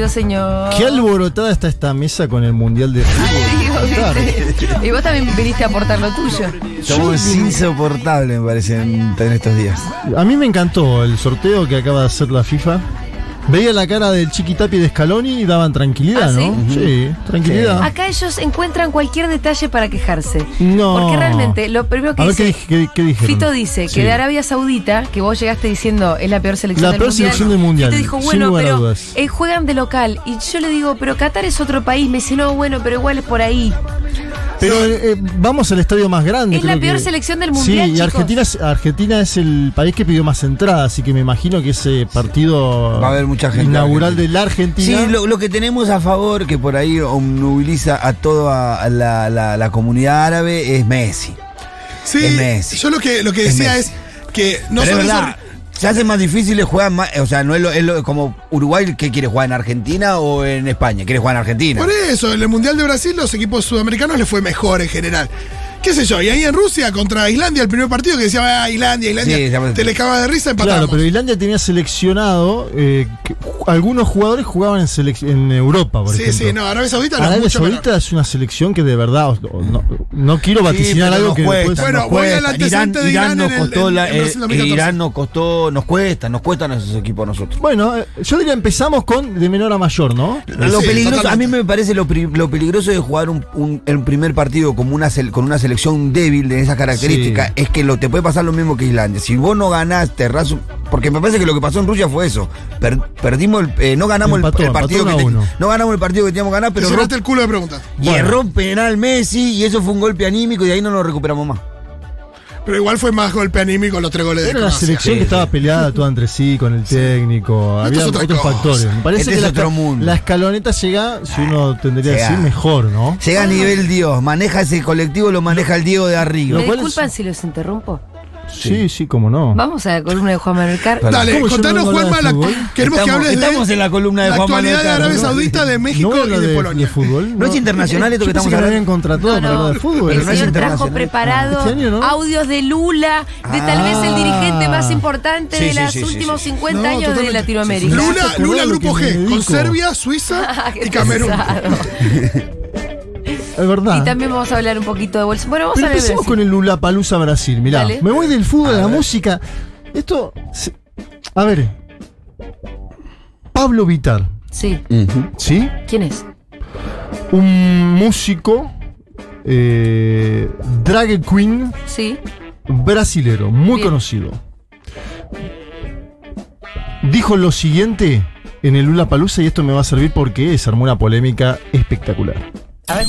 querido señor. Qué alborotada está esta mesa con el Mundial de Fútbol. Y vos también viniste a aportar lo tuyo. Somos insoportables, me parece, en, en estos días. A mí me encantó el sorteo que acaba de hacer la FIFA. Veía la cara del Chiquitapi de Scaloni y daban tranquilidad, ¿Ah, ¿no? Sí, tranquilidad. Acá ellos encuentran cualquier detalle para quejarse. No. Porque realmente lo primero que A ver qué, dice. dije- qué- qué. Fito dice Sí. que de Arabia Saudita, que vos llegaste diciendo es la peor selección La del peor mundial. selección del mundial, Fito dijo, bueno, pero dudas. eh, juegan de local. Y yo le digo, pero Qatar es otro país. Me dice, no, bueno, pero igual es por ahí. Pero eh, vamos al estadio más grande. Es la peor que- selección del mundial, Sí, y chicos. Argentina es, Argentina es el país que pidió más entradas, así que me imagino que ese partido Va a haber mucha gente inaugural de la Argentina. Sí, lo, lo que tenemos a favor, que por ahí obnubiliza a toda la, la- la comunidad árabe, es Messi. Sí, Es Messi. yo lo que, lo que decía es que no Pero es solo verdad, se hace más difícil, juegan más, o sea, no es, lo, es lo- como Uruguay que quiere jugar en Argentina o en España, quiere jugar en Argentina. Por eso, en el Mundial de Brasil los equipos sudamericanos les fue mejor en general. ¿Qué sé yo? Y ahí en Rusia contra Islandia, el primer partido que decía, ah, Islandia, Islandia, Sí, te le cagaba de risa, empatamos. Claro, pero Islandia tenía seleccionado eh, que algunos jugadores jugaban en, en Europa, por sí, ejemplo. sí, no, Arabia Saudita no es Arabia mucho Saudita menor. es una selección que de verdad no, no quiero vaticinar algo nos que cuesta, después- Bueno, nos voy al antecedente de Irán nos en el- costó en- la- en Brasil eh, 2014. Irán nos costó, nos cuesta, nos cuestan esos equipos a nosotros. Bueno, eh, yo diría empezamos con de menor a mayor, ¿no? Lo Sí, peligroso, a mí me parece lo, peligroso de jugar un, un- el primer partido como una con una selección débil de esas características Sí. es que lo, te puede pasar lo mismo que Islandia. Si vos no ganás, te arrasas un- Porque me parece que lo que pasó en Rusia fue eso. Per- perdimos el, eh, no ganamos el- Empató, el, partido que no ganamos el partido que teníamos que ganar, Pero pero cerraste el culo de preguntas. y erró un penal Messi y eso fue un golpe anímico y de ahí no nos recuperamos más. Pero igual fue más golpe anímico los tres goles de Era una Croacia. selección Sí, que sí. estaba peleada toda entre sí, con el técnico. Esto Había otros cosa. factores. Me parece Este que es la, otro esca- mundo. la escaloneta llega, si uno tendría que decir, mejor, ¿no? Llega a nivel Dios, maneja ese colectivo, lo maneja el Diego de arriba. ¿Me disculpan si los interrumpo? Sí, sí, cómo no. Vamos a la columna de Juan Manuel Carr. Dale. Dale, ¿Cómo yo no contanos, de la- fútbol? queremos que Estamos- hables de estamos en la columna de la Juan actualidad Manuel de Arabia ¿no? Saudita, de México no y de, de, Polonia. de fútbol. No es internacional esto Yo que estamos hablando. habían contratado No, para hablar de no. fútbol. El no señor trajo preparado Este año, ¿no? audios de Lula, de tal vez el dirigente más importante Sí, de sí, los sí, sí, últimos sí. 50 No, años de. Latinoamérica. Lula, ¿Se acuerdan Lula Grupo que G, con? Serbia, Suiza Qué y Camerún. Pesado. Es verdad. Y también vamos a hablar un poquito de bolsa. Bueno, vamos Pero a ver. empecemos con el Lula Palusa Brasil. Mirá, Dale. me voy del fútbol a, la música. Esto. se- A ver. Pablo Vitar, Sí. ¿sí? ¿Quién es? Un músico. Eh, drag queen Sí. brasilero, muy Bien. conocido. Dijo lo siguiente en el Lula Palusa y esto me va a servir porque se armó una polémica espectacular. A ver.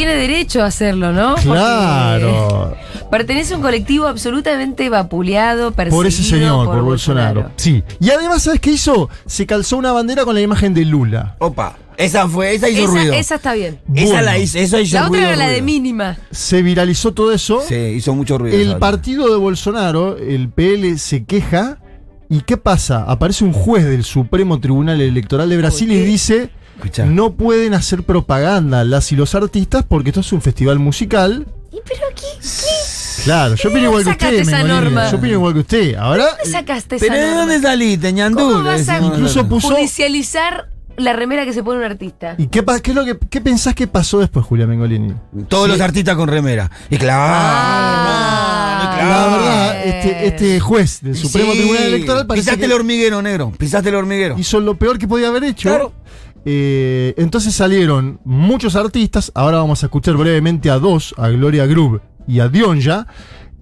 Tiene derecho a hacerlo, ¿no? Porque Claro. Pertenece a un colectivo absolutamente vapuleado, perseguido Por ese señor, por, Bolsonaro. Sí. Y además, ¿sabes qué hizo? Se calzó una bandera con la imagen de Lula. Opa, esa fue, esa hizo Esa, ruido. esa está bien. Esa la hizo, esa hizo La otra ruido, era la de mínima. Se viralizó todo eso. Sí, hizo mucho ruido. El partido de Bolsonaro, el PL, se queja. ¿Y qué pasa? Aparece un juez del Supremo Tribunal Electoral de Brasil y dice: Escuchá. No pueden hacer propaganda las y los artistas porque esto es un festival musical. ¿Y pero qué? Claro, yo opino igual que usted, esa Mengolini, norma? Yo opino igual que usted. Ahora, ¿Dónde sacaste esa Pero ¿de norma? dónde saliste, ñandú? ¿Cómo vas a incluso puso- judicializar la remera que se pone un artista? ¿y qué, qué es lo que qué pensás que pasó después, Julia Mengolini? Todos los artistas con remera. Y claro, Ah. claro. La verdad, este, este juez del Supremo Sí, Tribunal Electoral parece Pisaste que el hormiguero, negro. Pisaste el hormiguero. hizo lo peor que podía haber hecho. Claro. Eh, entonces salieron muchos artistas. Ahora vamos a escuchar brevemente a dos, a Gloria Groove y a Dionja.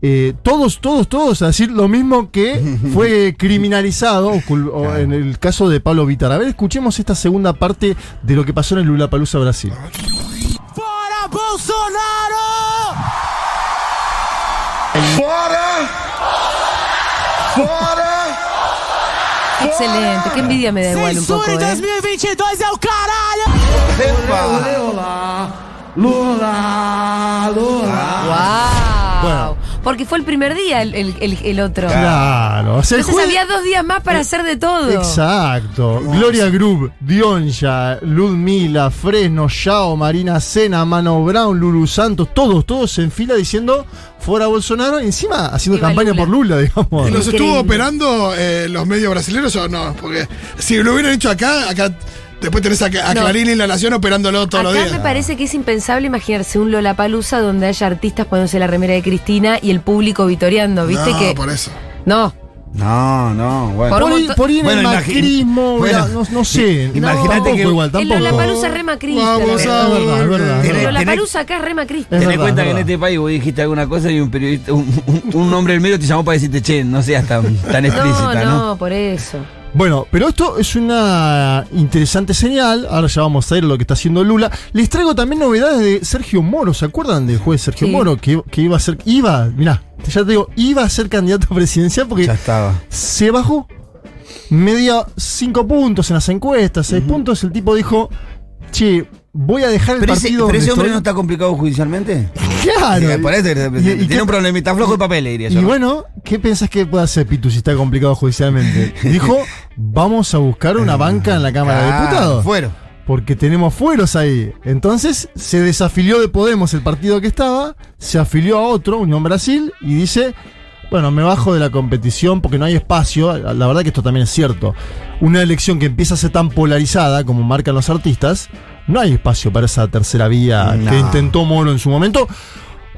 Eh, todos, todos, todos a decir lo mismo que fue criminalizado o cul- o en el caso de Pablo Vittar. A ver, escuchemos esta segunda parte de lo que pasó en el Lulapalooza Brasil. Fora Bolsonaro! Excelente, qué envidia me da igual un poco, Censura em ¿eh? 2022 é o caralho! Wow. Bueno. Porque fue el primer día el, el- el- el otro. Claro. O sea, el Entonces juez- había dos días más para hacer de todo. Exacto. Gloria Grub, Dionja, Ludmila, Fresno, Yao, Marina Sena, Mano Brown, Lulu Santos, todos, todos en fila diciendo fuera Bolsonaro, y encima haciendo campaña Lula. por Lula, digamos. ¿Y los estuvo operando eh, los medios brasileños o no? Porque si lo hubieran hecho acá, acá después tenés a, a No. Clarín y La Nación operándolo todos los Acá días. me parece que es impensable imaginarse un Lollapalooza donde haya artistas poniéndose la remera de Cristina y el público vitoreando, ¿viste? no, que por eso. No, No, no, bueno. Por Por, por en Bueno, el imagi- macrismo, bueno, la- no, no sé. imagínate tampoco que- igual, el tampoco. Lollapalooza es re macrista. la Vamos verdad. a Es verdad, es verdad. Lollapalooza acá es re macrista. Tenés verdad, cuenta que en este país vos dijiste alguna cosa y un periodista, un, un- un hombre del medio te llamó para decirte, che, no seas tan, tan No, explícita, ¿no? no, por eso. Bueno, pero esto es una interesante señal. Ahora ya vamos a ver lo que está haciendo Lula. Les traigo también novedades de Sergio Moro. ¿Se acuerdan del juez Sergio Sí. Moro? Que, que iba a ser. Iba, mirá, ya te digo, iba a ser candidato presidencial porque Ya estaba. se bajó. Media cinco puntos en las encuestas, seis puntos. El tipo dijo: Che, voy a dejar el Pero ese, partido. pero ese hombre no estoy". está complicado judicialmente. Claro. Sí, que Y- Tiene qué- un problemita flojo de papeles, diría yo. Y bueno, ¿qué pensás que puede hacer Pitu si está complicado judicialmente? Dijo, vamos a buscar una banca en la Cámara de Ah, Diputados. Fueron. Porque tenemos fueros ahí. Entonces se desafilió de Podemos el partido que estaba, se afilió a otro, Unión Brasil, y dice, bueno, me bajo de la competición porque no hay espacio. La verdad que esto también es cierto. Una elección que empieza a ser tan polarizada como marcan los artistas, no hay espacio para esa tercera vía No. que intentó Moro en su momento.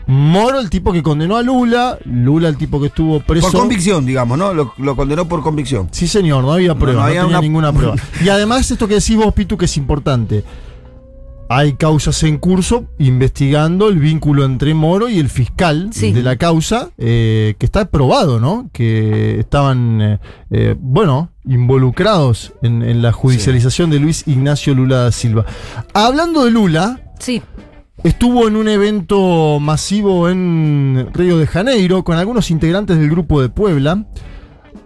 Moro, el tipo que condenó a Lula, Lula, el tipo que estuvo preso. Por convicción, digamos, ¿no? Lo, lo condenó por convicción. Sí, señor, no había prueba, no, había tenía una- ninguna prueba. Y además, esto que decís vos, Pitu, que es importante. Hay causas en curso investigando el vínculo entre Moro y el fiscal Sí. de la causa, eh, que está probado, ¿no? Que estaban, eh, eh, bueno, involucrados en, en la judicialización de Luis Ignacio Lula da Silva. Hablando de Lula, Sí. Estuvo en un evento masivo en Río de Janeiro con algunos integrantes del grupo de Puebla.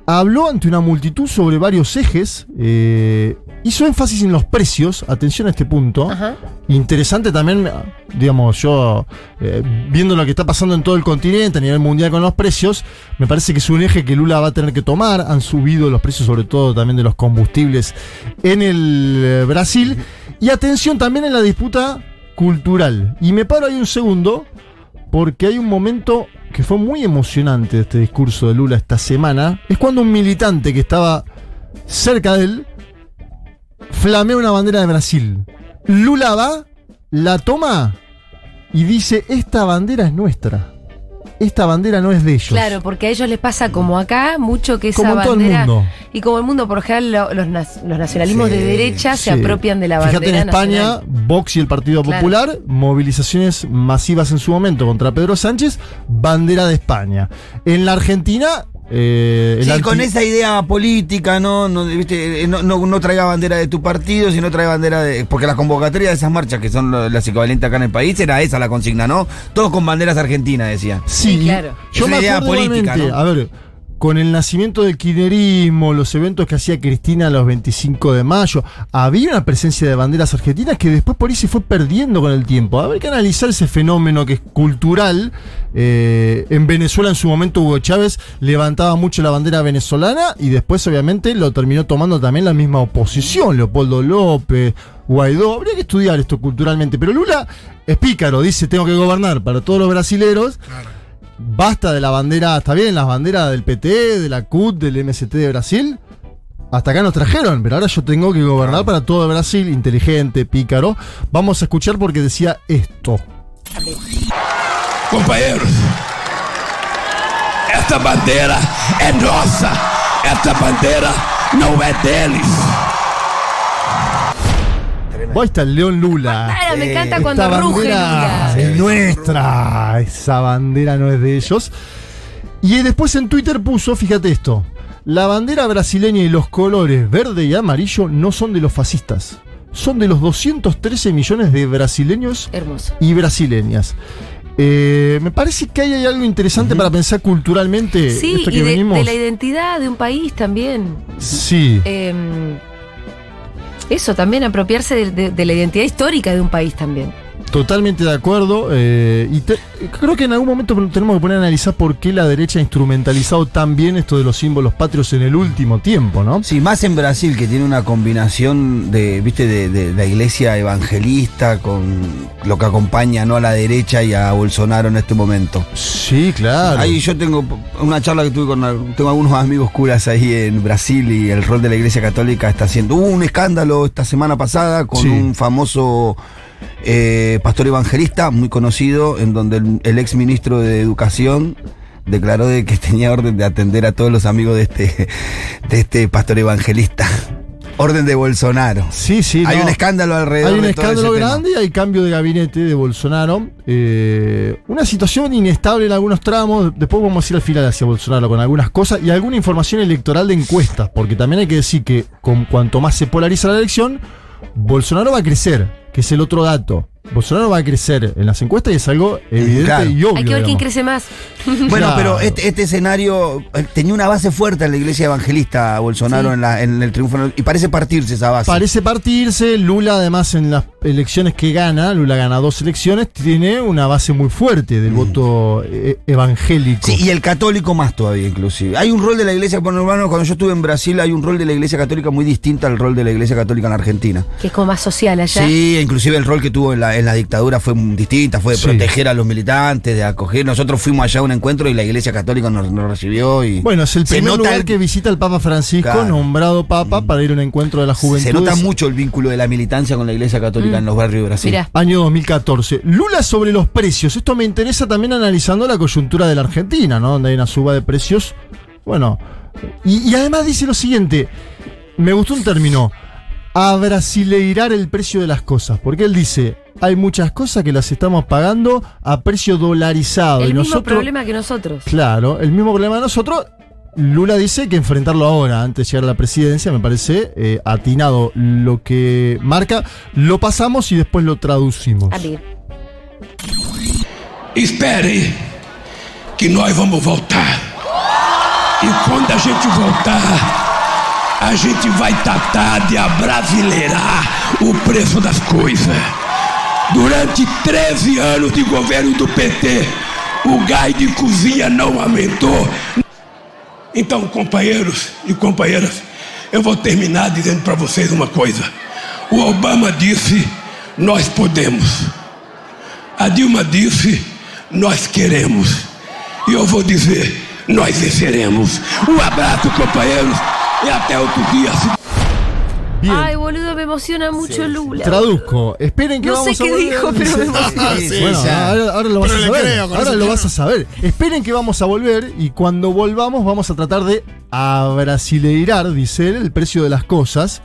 Habló ante una multitud sobre varios ejes. eh, hizo énfasis en los precios. Atención a este punto. Ajá. Interesante también, digamos, yo eh, viendo lo que está pasando en todo el continente a nivel mundial con los precios, me parece que es un eje que Lula va a tener que tomar. Han subido los precios, sobre todo también de los combustibles en el eh, Brasil. Y atención también en la disputa cultural. Y me paro ahí un segundo, porque hay un momento que fue muy emocionante este discurso de Lula esta semana. Es cuando un militante que estaba cerca de él flamea una bandera de Brasil. Lula va, la toma y dice, esta bandera es nuestra. Esta bandera no es de ellos. Claro, porque a ellos les pasa como acá, mucho que esa Como en todo el bandera. mundo. Y como el mundo, por general, lo- los, nacionalismos Sí, de derecha se apropian de la Fíjate bandera. en España, nacional. Vox y el Partido Claro. Popular, movilizaciones masivas en su momento contra Pedro Sánchez, bandera de España. En la Argentina, eh, el Sí, anti- con esa idea política, ¿no? No, ¿viste? Eh, no, no, no traiga bandera de tu partido, sino trae bandera de. Porque las convocatorias de esas marchas, que son las equivalentes acá en el país, era esa la consigna, ¿no? Todos con banderas argentinas, decían. Sí, Sí, claro. Yo me idea acuerdo política, ¿no? A ver, con el nacimiento del kirchnerismo, los eventos que hacía Cristina los 25 de mayo, había una presencia de banderas argentinas que después por ahí se fue perdiendo con el tiempo. Habrá que analizar ese fenómeno que es cultural. Eh, en Venezuela en su momento Hugo Chávez levantaba mucho la bandera venezolana y después obviamente lo terminó tomando también la misma oposición, Leopoldo López, Guaidó. Habría que estudiar esto culturalmente, pero Lula es pícaro, dice tengo que gobernar para todos los brasileros. Basta de la bandera, está bien, las banderas del PT, de la CUT, del MST de Brasil. Hasta acá nos trajeron, pero ahora yo tengo que gobernar para todo Brasil, inteligente, pícaro. Vamos a escuchar porque decía esto. Companheiros, esta bandeira é nossa. Esta bandeira não é deles. Ahí está el León Lula. Claro, me Eh, encanta cuando Esta ruge bandera Lula. es nuestra. Esa bandera no es de ellos. Y después en Twitter puso, fíjate esto. La bandera brasileña y los colores verde y amarillo no son de los fascistas. Son de los 213 millones de brasileños Hermoso. y brasileñas. Eh, me parece que ahí hay algo interesante para pensar culturalmente. Sí, esto que y de, venimos. de la identidad de un país también. Sí. Eh, eso, también apropiarse de, de- de la identidad histórica de un país también. Totalmente de acuerdo. eh, y te- creo que en algún momento tenemos que poner a analizar por qué la derecha ha instrumentalizado tan bien esto de los símbolos patrios en el último tiempo, ¿no? Sí, más en Brasil, que tiene una combinación de, viste, de, de la iglesia evangelista con lo que acompaña ¿no? a la derecha y a Bolsonaro en este momento. Sí, claro. Ahí yo tengo una charla que tuve con tengo algunos amigos curas ahí en Brasil y el rol de la iglesia católica está haciendo Hubo un escándalo esta semana pasada con Sí. un famoso eh, pastor evangelista muy conocido en donde el, el ex ministro de educación declaró de que tenía orden de atender a todos los amigos de este de este pastor evangelista orden de Bolsonaro Sí, sí. hay no. un escándalo alrededor Hay un de todo escándalo tema. grande y hay cambio de gabinete de Bolsonaro. Eh, una situación inestable en algunos tramos. Después vamos a ir al final hacia Bolsonaro con algunas cosas y alguna información electoral de encuestas. Porque también hay que decir que con cuanto más se polariza la elección, Bolsonaro va a crecer, que es el otro dato. Bolsonaro va a crecer en las encuestas y es algo evidente Claro. y obvio. Hay que ver quién crece más. Bueno, Claro. pero este, este escenario eh, tenía una base fuerte en la iglesia evangelista Bolsonaro Sí. en, la- en el triunfo y parece partirse esa base. Parece partirse. Lula, además, en las elecciones que gana, Lula gana dos elecciones, tiene una base muy fuerte del voto eh, evangélico. Sí, y el católico más todavía, inclusive. Hay un rol de la iglesia, bueno, hermano, cuando yo estuve en Brasil, hay un rol de la iglesia católica muy distinto al rol de la iglesia católica en Argentina. Que es como más social allá. Sí, inclusive el rol que tuvo en la, en la dictadura fue distinta, fue de Sí. proteger a los militantes, de acoger. Nosotros fuimos allá a un encuentro y la iglesia católica nos, nos recibió y. Bueno, es el primer lugar el- que visita el Papa Francisco, Claro. nombrado Papa, para ir a un encuentro de la juventud. Se nota mucho el vínculo de la militancia con la iglesia católica en los barrios de Brasil. Mirá. Año 2014. Lula sobre los precios. Esto me interesa también analizando la coyuntura de la Argentina, ¿no? Donde hay una suba de precios. Bueno, y, y además dice lo siguiente. Me gustó un término. Abrasileirar el precio de las cosas. Porque él dice, hay muchas cosas que las estamos pagando a precio dolarizado. El y mismo nosotros, problema que nosotros. Claro, el mismo problema de nosotros. Lula dice que enfrentarlo ahora, antes de llegar a la presidencia, me parece eh, atinado. Lo que marca, lo pasamos y después lo traducimos. A ver. Espere que nós vamos voltar. E quando a gente voltar, a gente vai tratar de abrasileirar o preço das coisas. Durante 13 anos de governo do PT, o gás de cozinha não aumentou. Então, companheiros e companheiras, eu vou terminar dizendo para vocês uma coisa. O Obama disse: nós podemos. A Dilma disse: Nós queremos. E eu vou dizer: Nós venceremos. Um abraço, companheiros, Bien, Ay, boludo, me emociona mucho Lula. traduzco. Esperen que No vamos sé a qué volver. dijo, pero me Dice- emociona. Sí, sí, Bueno, ya. ahora, ahora lo vas Pero a le saber. creo, con ahora ese lo vas a saber. Esperen que vamos a volver y cuando volvamos vamos a tratar de abrasileirar, dice él, el precio de las cosas.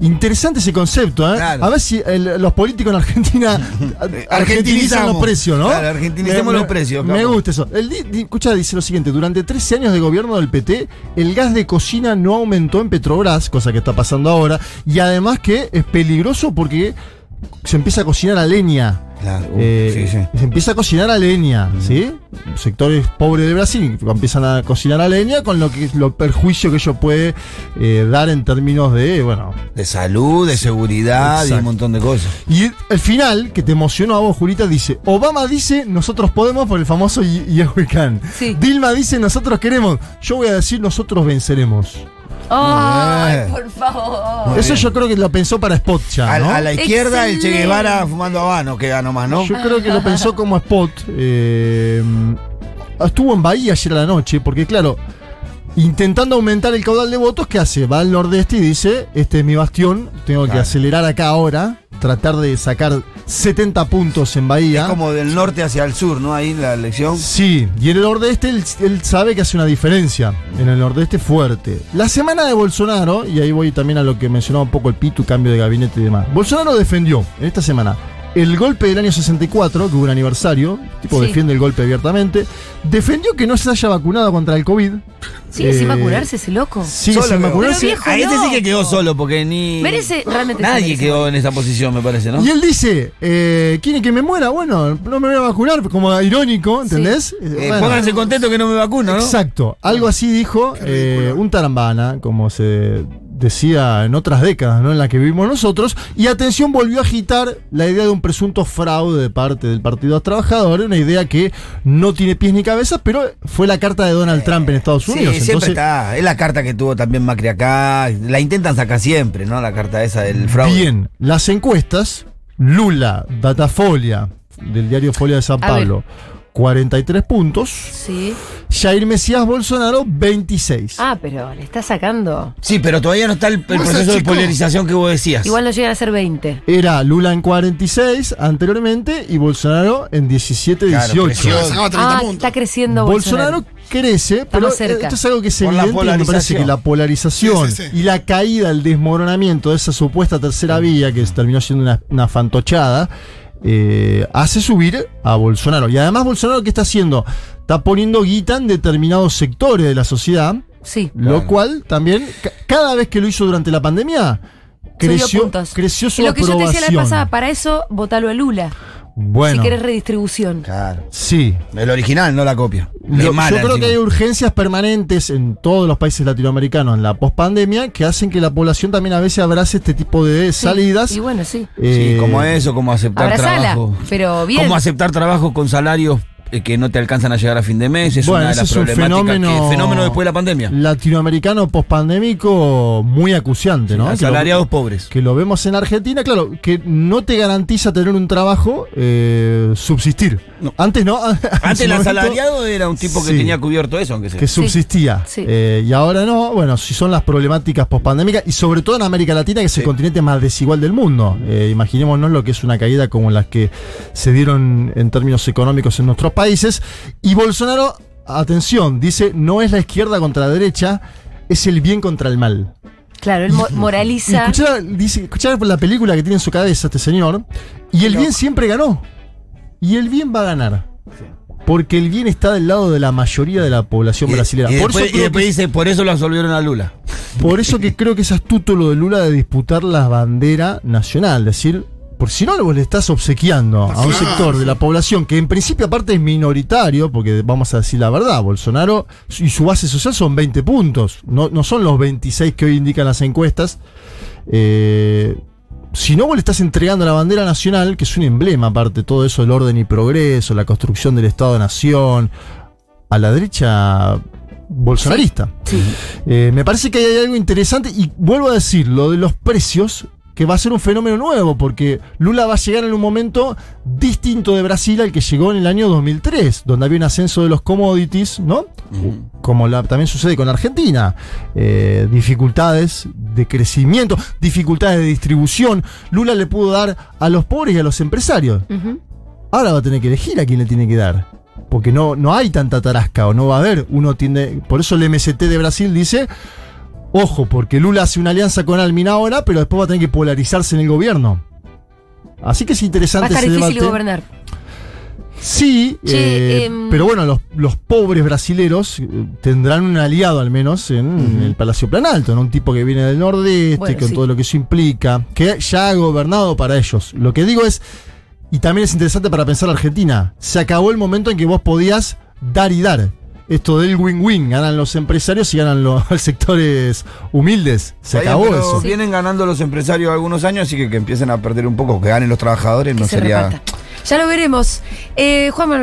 Interesante ese concepto, ¿eh? Claro. A ver si el- los políticos en Argentina argentinizan los precios, ¿no? Claro, argentinicemos Me- los precios, Me gusta eso. El di- di- escucha, dice lo siguiente: durante 13 años de gobierno del PT, el gas de cocina no aumentó en Petrobras, cosa que está pasando ahora, y además que es peligroso porque se empieza a cocinar a leña. Claro, uh, Eh, sí, sí. Se empieza a cocinar a leña, ¿sí? Sectores pobres de Brasil empiezan a cocinar a leña con lo que lo perjuicio que ello puede eh, dar en términos de, bueno. De salud, de seguridad y un montón de cosas. Y el final, que te emocionó a vos, Julita, dice: Obama dice, nosotros podemos por el famoso y Yes We Can. Sí. Dilma dice, nosotros queremos. Yo voy a decir, nosotros venceremos. Ay, bien. por favor. Eso yo creo que lo pensó para spot ya, A, ¿no? a la izquierda, el Che. Guevara fumando habano, queda nomás, ¿no? Yo creo que lo pensó como spot. eh, estuvo en Bahía ayer a la noche, porque claro, intentando aumentar el caudal de votos, ¿qué hace? Va al nordeste y dice, este es mi bastión, tengo que Claro. acelerar acá ahora, tratar de sacar 70 puntos en Bahía. Es como del norte hacia el sur, ¿no? Ahí la elección. Sí, y en el nordeste él, él sabe que hace una diferencia. En el nordeste fuerte. La semana de Bolsonaro, y ahí voy también a lo que mencionaba un poco el Pitu, cambio de gabinete y demás. Bolsonaro defendió en esta semana el golpe del año 64, que hubo un aniversario, tipo Sí. defiende el golpe abiertamente. Defendió que no se haya vacunado contra el COVID. Sigue sin Eh, vacunarse ese loco. Sí, Solo sin vacunarse. Viejo, A este sí que quedó solo, porque ni. Merece, realmente Nadie merece quedó en esa posición, me parece, ¿no? Y él dice, eh, ¿quieren que me muera? Bueno, no me voy a vacunar, como irónico, ¿entendés? Eh, Bueno. Pónganse contentos que no me vacuno, ¿no? Exacto, algo así dijo eh, un tarambana, como se decía en otras décadas, ¿no? En la que vivimos nosotros. Y atención, volvió a agitar la idea de un presunto fraude de parte del Partido de los Trabajadores, una idea que no tiene pies ni cabeza, pero fue la carta de Donald Trump en Estados Unidos. Sí, siempre está. Es la carta que tuvo también Macri acá. La intentan sacar siempre, ¿no? La carta esa del fraude. Bien, las encuestas, Lula, Datafolia, del diario Folia de San A ver. Pablo, 43 puntos. Sí. Jair Mesías Bolsonaro, 26. Ah, pero le está sacando. Sí, pero todavía no está el, el ¿Cómo proceso se de polarización que vos decías. Igual no llegan a ser 20. Era Lula en 46 anteriormente y Bolsonaro en 17, Claro, 18. creció. Sacaba 30 Ah, puntos. está creciendo Bolsonaro Bolsonaro. crece, pero cerca. esto es algo que la evidente y me parece que la polarización Sí, sí, sí. y la caída, el desmoronamiento de esa supuesta tercera vía que terminó siendo una, una fantochada, eh, hace subir a Bolsonaro. Y además Bolsonaro, ¿qué está haciendo? Está poniendo guita en determinados sectores de la sociedad, Sí. lo Claro. cual también, ca- cada vez que lo hizo durante la pandemia, creció, puntos. creció su Lo que yo te decía la vez pasada, para eso, votalo a Lula. Bueno, Si querés redistribución. Claro. sí. El original, no la copia. Lo- Es mala yo creo que hay urgencias permanentes en todos los países latinoamericanos en la pospandemia que hacen que la población también a veces abrace este tipo de Sí. salidas. Y bueno, sí. Eh, Sí, como eso, como aceptar Abrazala, trabajo. pero bien. Como aceptar trabajo con salarios eh, que no te alcanzan a llegar a fin de mes. Es Bueno, una de las es un problemáticas. fenómeno- que- fenómeno después de la pandemia. Latinoamericano pospandémico muy acuciante, ¿no? Que lo- Asalariados pobres. que lo vemos en Argentina, claro, que no te garantiza tener un trabajo, eh, subsistir. No. Antes no. Antes el momento, asalariado era un tipo que Sí. tenía cubierto eso, aunque sea. que subsistía. sí. Eh, y ahora no, bueno, si son las problemáticas pospandémicas y sobre todo en América Latina, que es el Sí. continente más desigual del mundo. Eh, imaginémonos lo que es una caída como las que se dieron en términos económicos en nuestros países. Y Bolsonaro, atención, dice, no es la izquierda contra la derecha, es el bien contra el mal. Claro, él moraliza. escuchá, dice, escuchá la película que tiene en su cabeza este señor, y el bien siempre ganó. Y el bien va a ganar. Porque el bien está del lado de la mayoría de la población Y- brasileña. Y, Por después, eso y creo después que- dice, por eso lo absolvieron a Lula. por eso que creo que es astuto lo de Lula de disputar la bandera nacional. Es decir, por si no vos le estás obsequiando a un Claro, sector de la población que en principio aparte es minoritario, porque vamos a decir la verdad, Bolsonaro y su base social son 20 puntos, no, no son los 26 que hoy indican las encuestas. Eh, si no vos le estás entregando la bandera nacional, que es un emblema aparte, todo eso del orden y progreso, la construcción del Estado-Nación, a la derecha bolsonarista. Sí. Eh, me parece que hay algo interesante y vuelvo a decir, lo de los precios, que va a ser un fenómeno nuevo, porque Lula va a llegar en un momento distinto de Brasil al que llegó en el año 2003, donde había un ascenso de los commodities, ¿no? Como la- también sucede con Argentina. Eh, dificultades de crecimiento, dificultades de distribución. Lula le pudo dar a los pobres y a los empresarios. Ahora va a tener que elegir a quién le tiene que dar. Porque no, no hay tanta tarasca o no va a haber. Uno tiene. Por eso el MST de Brasil dice. Ojo, porque Lula hace una alianza con Almin ahora, pero después va a tener que polarizarse en el gobierno. Así que es Va a interesante estar ese difícil debate. gobernar. Sí, Che, eh, em, pero bueno, los, los pobres brasileros eh, tendrán un aliado al menos en el Palacio Planalto, ¿no? Un tipo que viene del nordeste, Bueno, con sí. todo lo que eso implica, que ya ha gobernado para ellos. Lo que digo es, y también es interesante para pensar la Argentina, se acabó el momento en que vos podías dar y dar. Esto del win-win, ganan los empresarios y ganan los sectores humildes. Se acabó eso. Vienen ganando los empresarios algunos años, así que que empiecen a perder un poco, que ganen los trabajadores, no se sería. reparta. Ya lo veremos. Eh, Juan Manuel.